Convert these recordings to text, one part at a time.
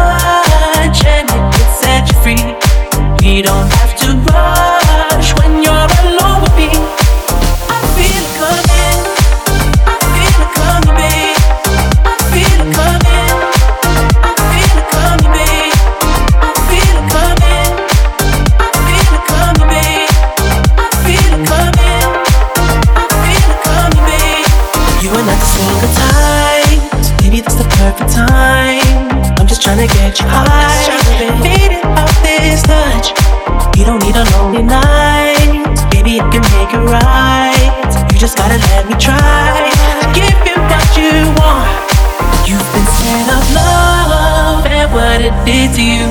And it can set you free. You don't have to rush when you're alone with me. I feel it coming. I feel it coming, babe. I feel it coming. I feel it coming, babe. I feel it coming. I feel it coming, babe. You maybe the perfect time. I'm just trying to get you high. Faded off this touch. You don't need a lonely night. Baby, I can make it right. You just gotta let me try. Give you what you want. You've been scared of love and what it did to you.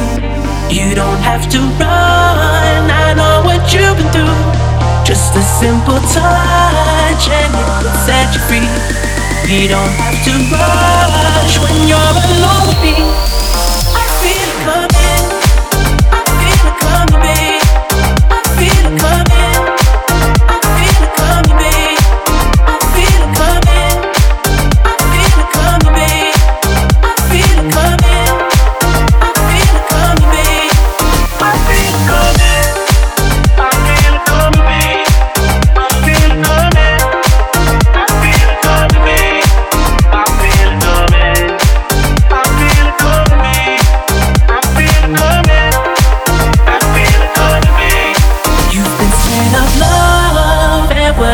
You don't have to run. I know what you've been through. Just a simple touch and it will set you free. You don't have to rush when you're alone with me.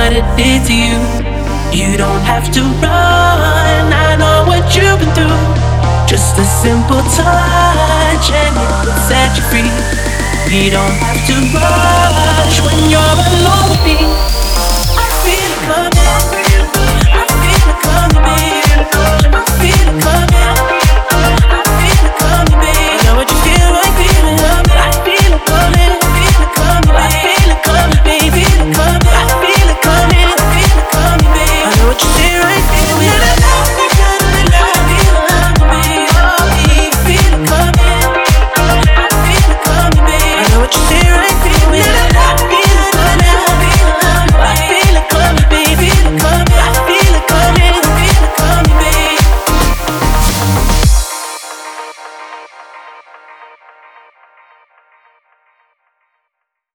What it did to you. You don't have to run. I know what you've been through. Just a simple touch and it will set you free. You don't have to rush when you're alone with me. I feel it